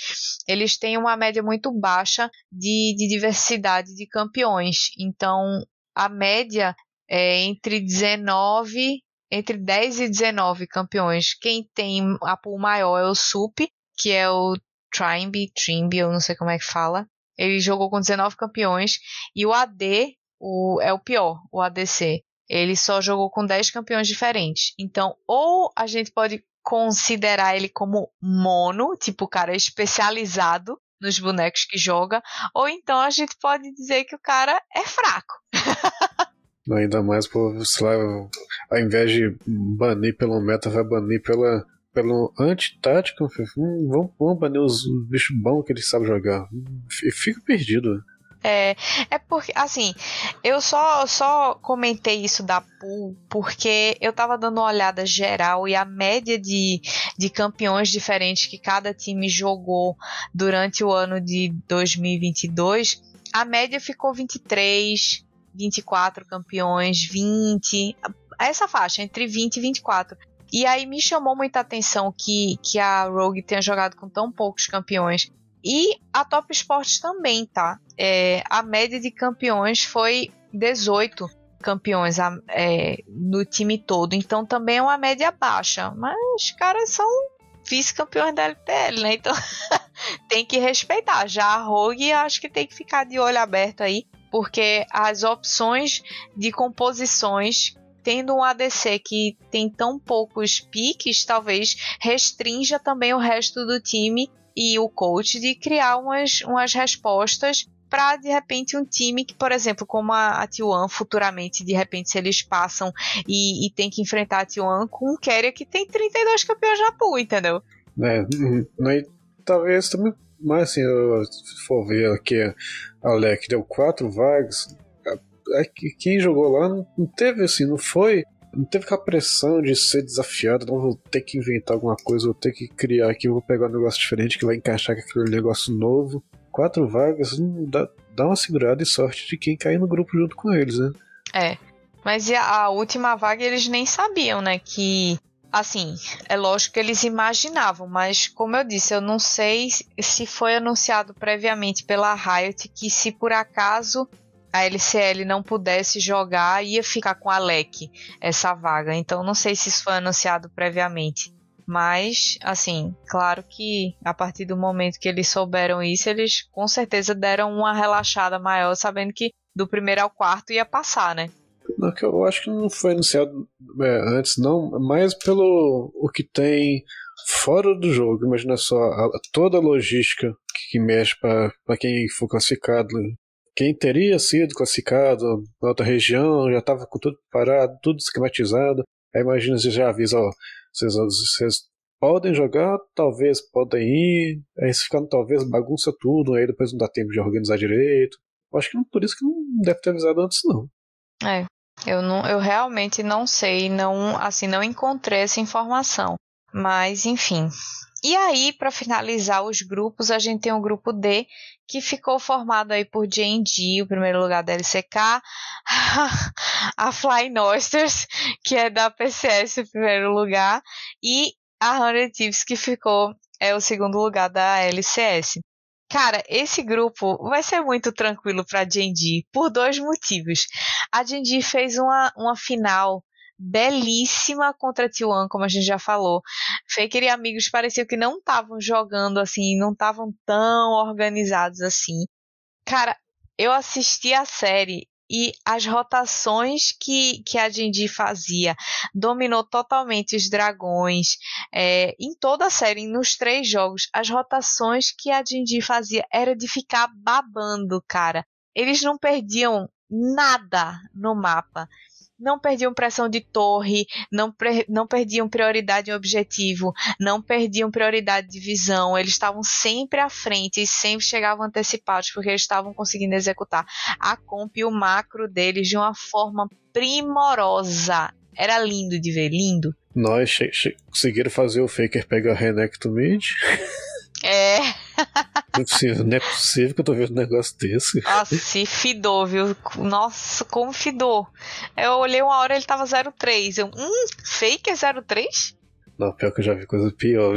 eles têm uma média muito baixa de, de diversidade de campeões. Então, a média é entre 19, entre 10 e 19 campeões. Quem tem a pool maior é o Sup, que é o Trimby, Trimby, eu não sei como é que fala. Ele jogou com 19 campeões. E o AD o, é o pior, o ADC ele só jogou com 10 campeões diferentes. Então, ou a gente pode considerar ele como mono, tipo o cara especializado nos bonecos que joga, ou então a gente pode dizer que o cara é fraco. Ainda mais por, sei lá, ao invés de banir pelo meta, vai banir pela, pelo anti-tática. Hum, vamos, vamos banir os bichos bons que ele sabe jogar. Fico perdido. É, é porque, assim, eu só, só comentei isso da pool porque eu tava dando uma olhada geral e a média de, de campeões diferentes que cada time jogou durante o ano de 2022, a média ficou 23, 24 campeões, 20, essa faixa, entre 20 e 24. E aí me chamou muita atenção que, que a Rogue tenha jogado com tão poucos campeões. E a Top Sports também, tá? É, a média de campeões foi 18 campeões é, no time todo. Então também é uma média baixa. Mas os caras são vice-campeões da LPL, né? Então (laughs) tem que respeitar. Já a Rogue acho que tem que ficar de olho aberto aí. Porque as opções de composições tendo um ADC que tem tão poucos piques, talvez restrinja também o resto do time e o coach de criar umas, umas respostas para de repente um time que, por exemplo, como a, a T1 futuramente, de repente, se eles passam e, e tem que enfrentar a T1 com um carrier que tem 32 campeões na pool, entendeu? É, talvez também, mas assim, se for ver aqui, a Alec deu quatro vagas, quem jogou lá não teve assim, não foi não teve aquela pressão de ser desafiado, não vou ter que inventar alguma coisa, vou ter que criar aqui, vou pegar um negócio diferente que vai encaixar com aquele negócio novo. Quatro vagas, hum, dá, dá uma segurada e sorte de quem cair no grupo junto com eles, né? É. Mas a última vaga eles nem sabiam, né? Que. Assim, é lógico que eles imaginavam, mas como eu disse, eu não sei se foi anunciado previamente pela Riot que se por acaso a LCL não pudesse jogar, ia ficar com a Alec essa vaga. Então não sei se isso foi anunciado previamente. Mas, assim, claro que a partir do momento que eles souberam isso, eles com certeza deram uma relaxada maior, sabendo que do primeiro ao quarto ia passar, né? Não, que eu acho que não foi anunciado é, antes, não, mas pelo o que tem fora do jogo. Imagina só a, toda a logística que, que mexe para quem for classificado quem teria sido classificado na outra região já estava com tudo parado, tudo esquematizado. Aí imagina se já avisa, ó, vocês, vocês podem jogar, talvez podem ir, aí se ficando talvez bagunça tudo, aí depois não dá tempo de organizar direito. Acho que não, por isso que não deve ter avisado antes, não. É, eu, não, eu realmente não sei, não, assim, não encontrei essa informação. Mas, enfim. E aí, para finalizar os grupos, a gente tem o grupo D, que ficou formado aí por J&G, o primeiro lugar da LCK, (laughs) a Flying Oysters, que é da PCS, o primeiro lugar, e a Hundred Thieves, que ficou é o segundo lugar da LCS. Cara, esse grupo vai ser muito tranquilo para Genji por dois motivos. A Genji fez uma, uma final belíssima contra T1, como a gente já falou. Faker e amigos pareciam que não estavam jogando assim, não estavam tão organizados assim. Cara, eu assisti a série e as rotações que, que a Jinji fazia dominou totalmente os dragões é, em toda a série, nos três jogos, as rotações que a Jinji fazia era de ficar babando, cara. Eles não perdiam nada no mapa não perdiam pressão de torre, não, não perdiam prioridade em objetivo, não perdiam prioridade de visão, eles estavam sempre à frente e sempre chegavam antecipados porque eles estavam conseguindo executar a comp e o macro deles de uma forma primorosa. Era lindo de ver, lindo. Nós conseguiram fazer o Faker pegar Renekton mid. (laughs) É. Não é, possível, não é possível que eu tô vendo um negócio desse. Nossa, se fidou, viu? Nossa, como fidou. Eu olhei uma hora ele tava 03. Eu, hum, fake é 03? Não, pior que eu já vi coisa pior.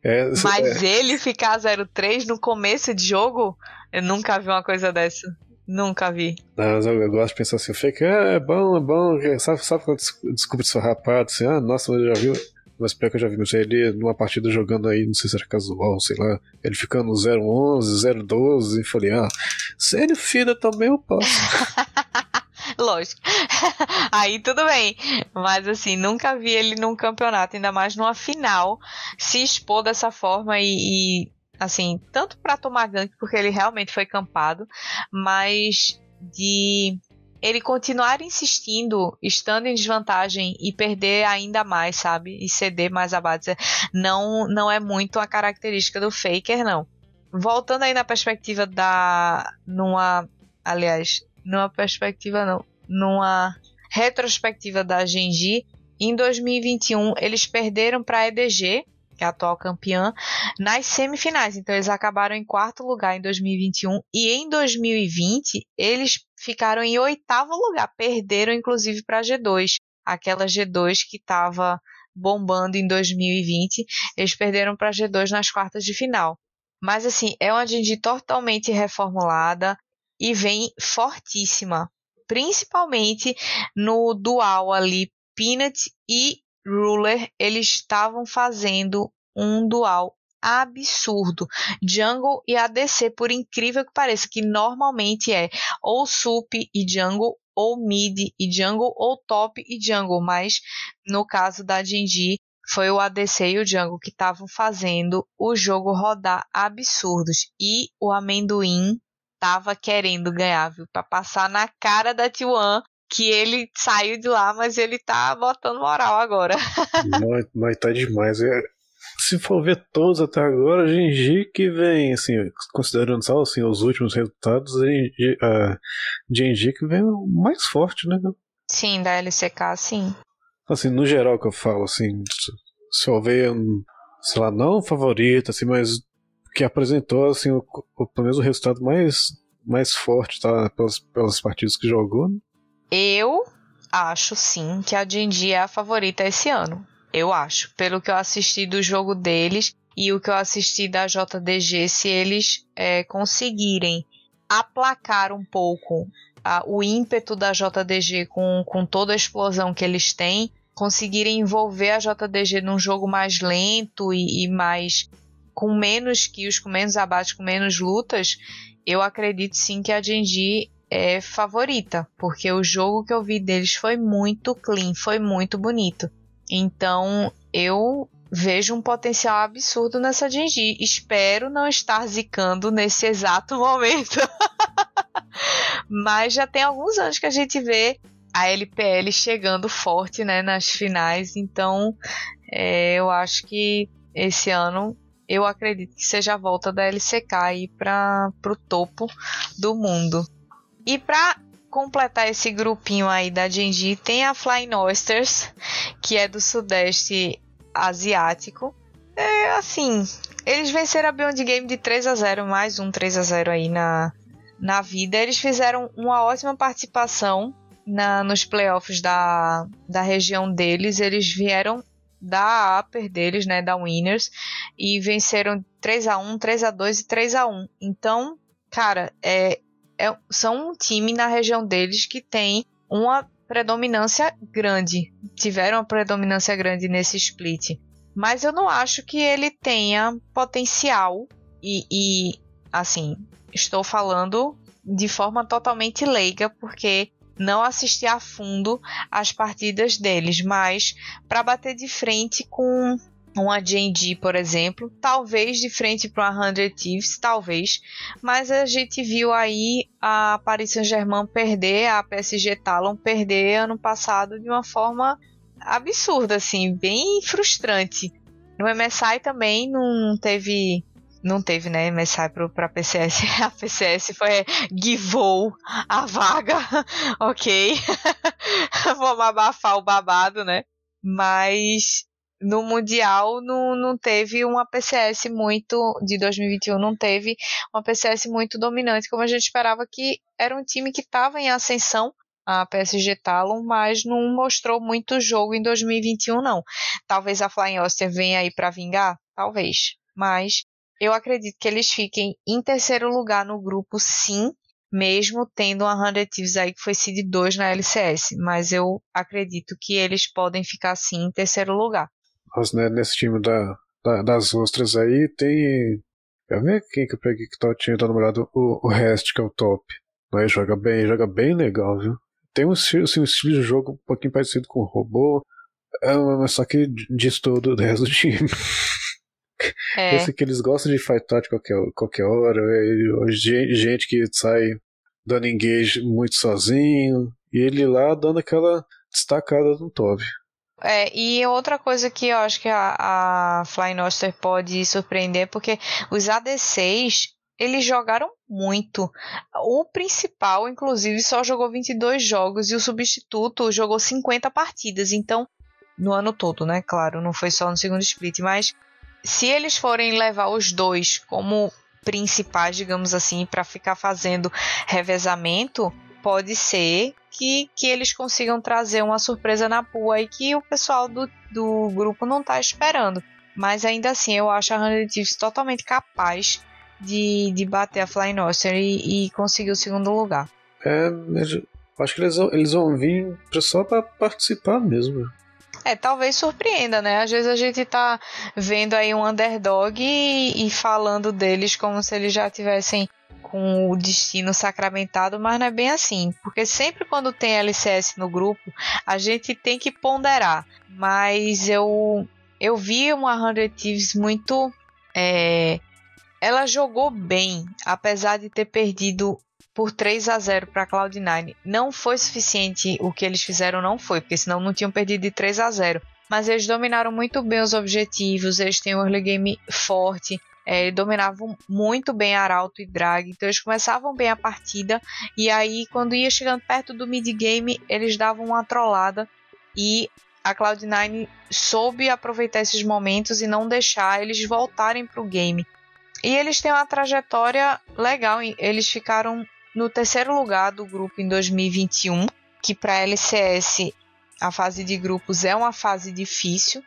É, Mas é. ele ficar 03 no começo de jogo, eu nunca vi uma coisa dessa. Nunca vi. Não, mas eu, eu, gosto de pensar assim, fake é, é bom, é bom. Sabe, sabe quando desculpa de rapado, assim, ah, nossa, mas eu já vi mas pior que eu já vi, mas ele numa partida jogando aí, não sei se era casual, sei lá, ele ficando 011, 012, e falei, ah, sério, filha, também eu posso. (laughs) Lógico. (laughs) Aí tudo bem. Mas assim, nunca vi ele num campeonato, ainda mais numa final, se expor dessa forma e, e assim, tanto para tomar gank, porque ele realmente foi campado, mas de ele continuar insistindo, estando em desvantagem e perder ainda mais, sabe? E ceder mais a base, não, não é muito a característica do Faker, não. Voltando aí na perspectiva da. numa. Aliás, numa perspectiva não. Numa retrospectiva da Genji, em 2021 eles perderam para a EDG, que é a atual campeã, nas semifinais. Então eles acabaram em quarto lugar em 2021 e em 2020 eles ficaram em oitavo lugar, perderam inclusive para a G2, aquela G2 que estava bombando em 2020, eles perderam para a G2 nas quartas de final. Mas assim, é uma Genji totalmente reformulada e vem fortíssima, principalmente no dual ali Peanut e Ruler, eles estavam fazendo um dual absurdo. Jungle e ADC, por incrível que pareça, que normalmente é ou sup e jungle, ou mid e jungle, ou top e jungle, mas no caso da Genji foi o ADC e o jungle que estavam fazendo o jogo rodar absurdos. E o amendoim tava querendo ganhar, viu? Pra passar na cara da T1 que ele saiu de lá, mas ele tá botando moral agora. (laughs) mas, mas tá demais. É, se for ver todos até agora, a Genji que vem, assim, considerando só assim, os últimos resultados, a Genji que vem mais forte, né? Sim, da LCK, sim. Assim, no geral que eu falo, assim, se houver, um, sei lá, não favorito, assim, mas que apresentou, assim, o, o, pelo menos o resultado mais, mais forte, tá? Pelas, pelas partidas que jogou, né? Eu acho sim que a Genji é a favorita esse ano. Eu acho. Pelo que eu assisti do jogo deles e o que eu assisti da JDG, se eles é, conseguirem aplacar um pouco a, o ímpeto da JDG com, com toda a explosão que eles têm, conseguirem envolver a JDG num jogo mais lento e, e mais com menos kills, com menos abates, com menos lutas, eu acredito sim que a Genji é favorita, porque o jogo que eu vi deles foi muito clean, foi muito bonito. Então eu vejo um potencial absurdo nessa Genji. Espero não estar zicando nesse exato (laughs) momento. (laughs) Mas já tem alguns anos que a gente vê a LPL chegando forte né, nas finais. Então, é, eu acho que esse ano eu acredito que seja a volta da LCK aí para o topo do mundo. E para completar esse grupinho aí da Genji, tem a Flying Oysters, que é do Sudeste Asiático. É assim, eles venceram a Beyond Game de 3 a 0 mais um 3 a 0 aí na, na vida. Eles fizeram uma ótima participação na, nos playoffs da, da região deles. Eles vieram da upper deles, né, da Winners, e venceram 3 a 1 3 a 2 e 3 a 1 Então, cara, é, é, são um time na região deles que tem uma predominância grande. Tiveram uma predominância grande nesse split. Mas eu não acho que ele tenha potencial e, e assim, estou falando de forma totalmente leiga, porque não assisti a fundo as partidas deles, mas para bater de frente com uma J&D, por exemplo, talvez de frente para uma 100 Thieves, talvez, mas a gente viu aí a Paris Saint-Germain perder, a PSG Talon perder ano passado de uma forma absurda, assim, bem frustrante. No MSI também não teve não teve, né, MSI pro, pra PCS. (laughs) A PCS foi givou a vaga. (laughs) ok. (laughs) Vamos abafar o babado, né? Mas no Mundial não, não teve uma PCS muito. De 2021 não teve uma PCS muito dominante, como a gente esperava que era um time que estava em ascensão. A PSG Talon, mas não mostrou muito jogo em 2021, não. Talvez a Flying Oster venha aí para vingar? Talvez. Mas eu acredito que eles fiquem em terceiro lugar no grupo, sim, mesmo tendo uma 100 Thieves aí que foi seed 2 na LCS. Mas eu acredito que eles podem ficar sim em terceiro lugar. Né, nesse time da, da, das ostras aí tem. Eu ver quem que eu peguei que tá, tinha uma olhada. O, o Rest, que é o top. Mas joga bem, joga bem legal, viu? Tem um, assim, um estilo de jogo um pouquinho parecido com o robô. É, mas só que diz todo o resto do time. É. (laughs) Esse que eles gostam de fightar de qualquer, qualquer hora. É, gente que sai dando engage muito sozinho. E ele lá dando aquela destacada no top. É, e outra coisa que eu acho que a, a Flying pode surpreender, porque os AD6 eles jogaram muito. O principal, inclusive, só jogou 22 jogos e o substituto jogou 50 partidas. Então, no ano todo, né? Claro, não foi só no segundo split, mas se eles forem levar os dois como principais, digamos assim, para ficar fazendo revezamento, pode ser que, que eles consigam trazer uma surpresa na pua e que o pessoal do, do grupo não está esperando. Mas ainda assim, eu acho a Hundred Thieves totalmente capaz de, de bater a Flying Oyster e, e conseguir o segundo lugar. É, acho que eles vão, eles vão vir só para participar mesmo. É, talvez surpreenda, né? Às vezes a gente tá vendo aí um underdog e, e falando deles como se eles já tivessem com o destino sacramentado, mas não é bem assim, porque sempre quando tem LCS no grupo, a gente tem que ponderar. Mas eu eu vi uma 100 Thieves muito é, ela jogou bem, apesar de ter perdido por 3 a 0 para Cloud9. Não foi suficiente o que eles fizeram, não foi, porque senão não tinham perdido de 3 a 0. Mas eles dominaram muito bem os objetivos, eles têm um early game forte, é, dominavam muito bem Arauto e Drag, então eles começavam bem a partida e aí quando ia chegando perto do mid game eles davam uma trollada e a Cloud9 soube aproveitar esses momentos e não deixar eles voltarem para o game. E eles têm uma trajetória legal, eles ficaram no terceiro lugar do grupo em 2021, que para LCS a fase de grupos é uma fase difícil,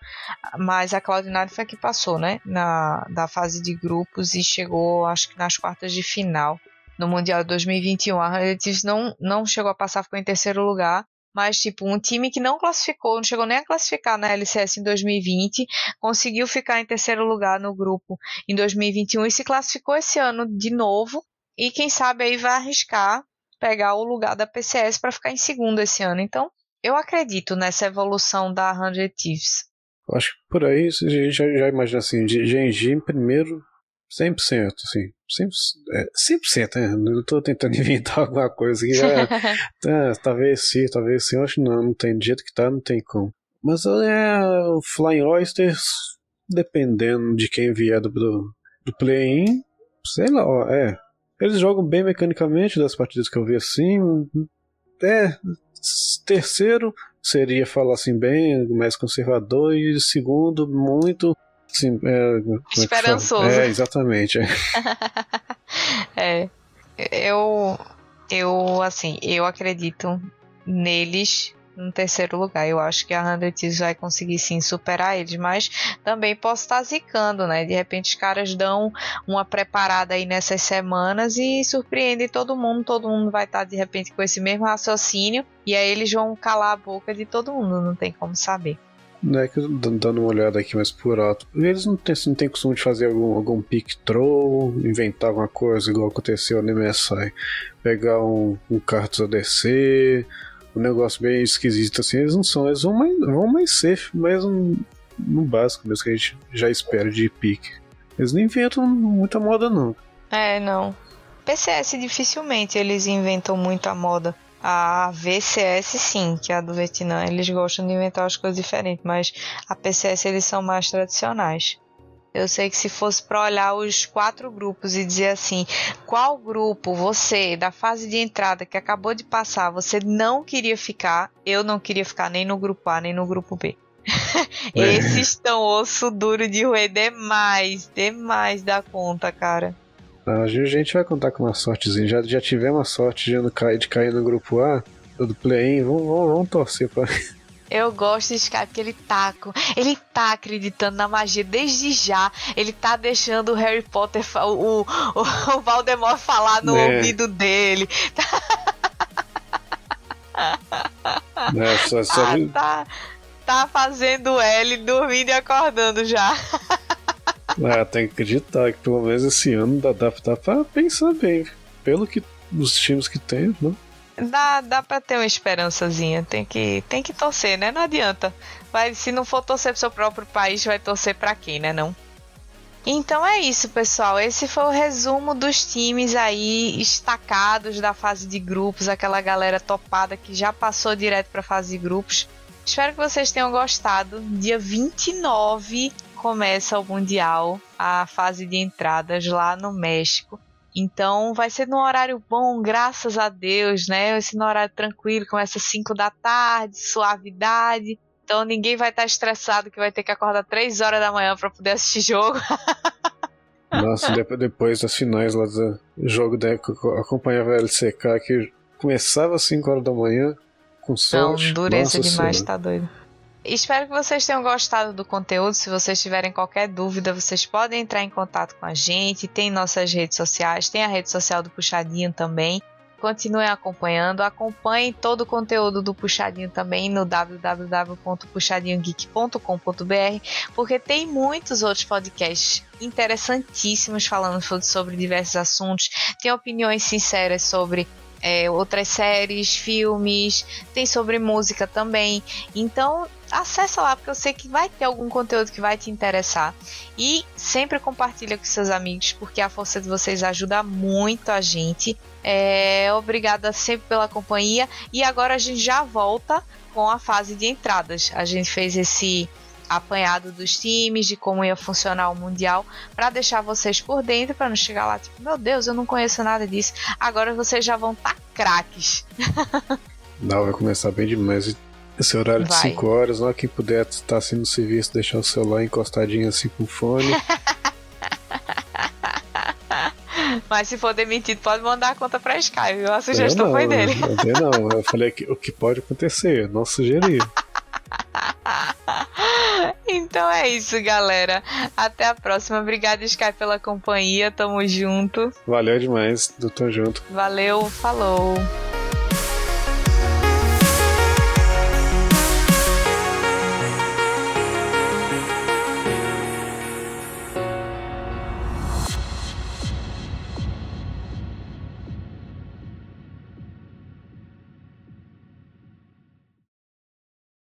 mas a Cloud9 foi a que passou, né? Na, da fase de grupos e chegou, acho que nas quartas de final no Mundial 2021. A Relatives não, não chegou a passar, ficou em terceiro lugar. Mas, tipo, um time que não classificou, não chegou nem a classificar na LCS em 2020, conseguiu ficar em terceiro lugar no grupo em 2021 e se classificou esse ano de novo e quem sabe aí vai arriscar pegar o lugar da PCS para ficar em segundo esse ano. Então, eu acredito nessa evolução da 100 Thieves. Acho que por aí a gente já, já imagina assim, Genji em primeiro, 100%, sim. 100%, é, 100% né? Eu tô tentando (laughs) inventar alguma coisa aqui. É, (laughs) talvez sim, talvez sim. Eu acho que não, não tem. Do jeito que tá, não tem como. Mas é, o Flying Oysters, dependendo de quem vier do, do, do play-in, sei lá, ó, é. Eles jogam bem mecanicamente das partidas que eu vi assim. É, terceiro seria falar assim bem, mais conservador, e segundo, muito Sim, é, é Esperançoso. É, exatamente. É. (laughs) (laughs) é. Eu, eu, assim, eu acredito neles no terceiro lugar. Eu acho que a 100 Thieves vai conseguir sim superar eles, mas também posso estar zicando, né? De repente os caras dão uma preparada aí nessas semanas e surpreendem todo mundo. Todo mundo vai estar de repente com esse mesmo raciocínio e aí eles vão calar a boca de todo mundo, não tem como saber né, que dando uma olhada aqui mais por alto, eles não têm, não têm costume de fazer algum, algum pick throw, inventar alguma coisa igual aconteceu no MSI, pegar um, um Cartus ADC, um negócio bem esquisito assim, eles não são, eles vão mais, vão mais safe, mas um, no básico mesmo que a gente já espera de pick. Eles não inventam muita moda não. É, não. PCS dificilmente eles inventam muita moda. A VCS sim, que é a do Vietnã, eles gostam de inventar as coisas diferentes, mas a PCS eles são mais tradicionais. Eu sei que se fosse para olhar os quatro grupos e dizer assim, qual grupo você da fase de entrada que acabou de passar, você não queria ficar, eu não queria ficar nem no grupo A nem no grupo B. (laughs) É. Esses estão osso duro de roer demais, demais da conta, cara. A gente vai contar com uma sortezinha. Já, já tivemos a sorte de, cair, de cair no grupo A, do play-in. Vamos, vamos, vamos torcer pra. Eu gosto desse cara porque ele tá, ele tá acreditando na magia desde já. Ele tá deixando o Harry Potter, o, o, o (laughs) Valdemort falar no é. ouvido dele. É, só, só... Ah, tá, tá fazendo L dormindo e acordando já. (laughs) Ah, tem que acreditar que pelo menos esse ano dá, dá, dá pra pensar bem. Pelo que os times que tem, né? Dá, dá pra ter uma esperançazinha. Tem que, tem que torcer, né? Não adianta. Vai, se não for torcer pro seu próprio país, vai torcer pra quem, né? Não? Então é isso, pessoal. Esse foi o resumo dos times aí estacados da fase de grupos, aquela galera topada que já passou direto para fase de grupos. Espero que vocês tenham gostado. Dia 29 começa o Mundial, a fase de entradas lá no México. Então vai ser num horário bom, graças a Deus, né? Vai ser num horário tranquilo, começa às 5 da tarde, suavidade. Então ninguém vai estar estressado que vai ter que acordar 3 horas da manhã para poder assistir jogo. (laughs) Nossa, depois das finais lá do jogo da acompanhava a LCK que começava às 5 horas da manhã com sorte. Não, dureza Nossa demais, senhora. tá doido. Espero que vocês tenham gostado do conteúdo. Se vocês tiverem qualquer dúvida, vocês podem entrar em contato com a gente. Tem nossas redes sociais, tem a rede social do Puxadinho também. Continuem acompanhando, acompanhem todo o conteúdo do Puxadinho também no www.puxadinhogeek.com.br, porque tem muitos outros podcasts interessantíssimos falando sobre diversos assuntos, tem opiniões sinceras sobre é, outras séries, filmes, tem sobre música também. Então acessa lá, porque eu sei que vai ter algum conteúdo que vai te interessar. E sempre compartilha com seus amigos, porque a força de vocês ajuda muito a gente. É, obrigada sempre pela companhia. E agora a gente já volta com a fase de entradas. A gente fez esse apanhado dos times, de como ia funcionar o Mundial, para deixar vocês por dentro, para não chegar lá, tipo, meu Deus, eu não conheço nada disso. Agora vocês já vão estar tá craques. (laughs) não, vai começar bem demais. Esse horário vai. de 5 horas, lá quem puder estar assim no serviço, deixar o celular encostadinho assim com fone. (laughs) Mas se for demitido, pode mandar a conta pra Sky, A sugestão não, foi dele. Eu não, eu falei que o que pode acontecer, não sugeri. (laughs) (laughs) Então é isso, galera. Até a próxima. Obrigada, Sky, pela companhia. Tamo junto. Valeu demais. Tô junto. Valeu, falou.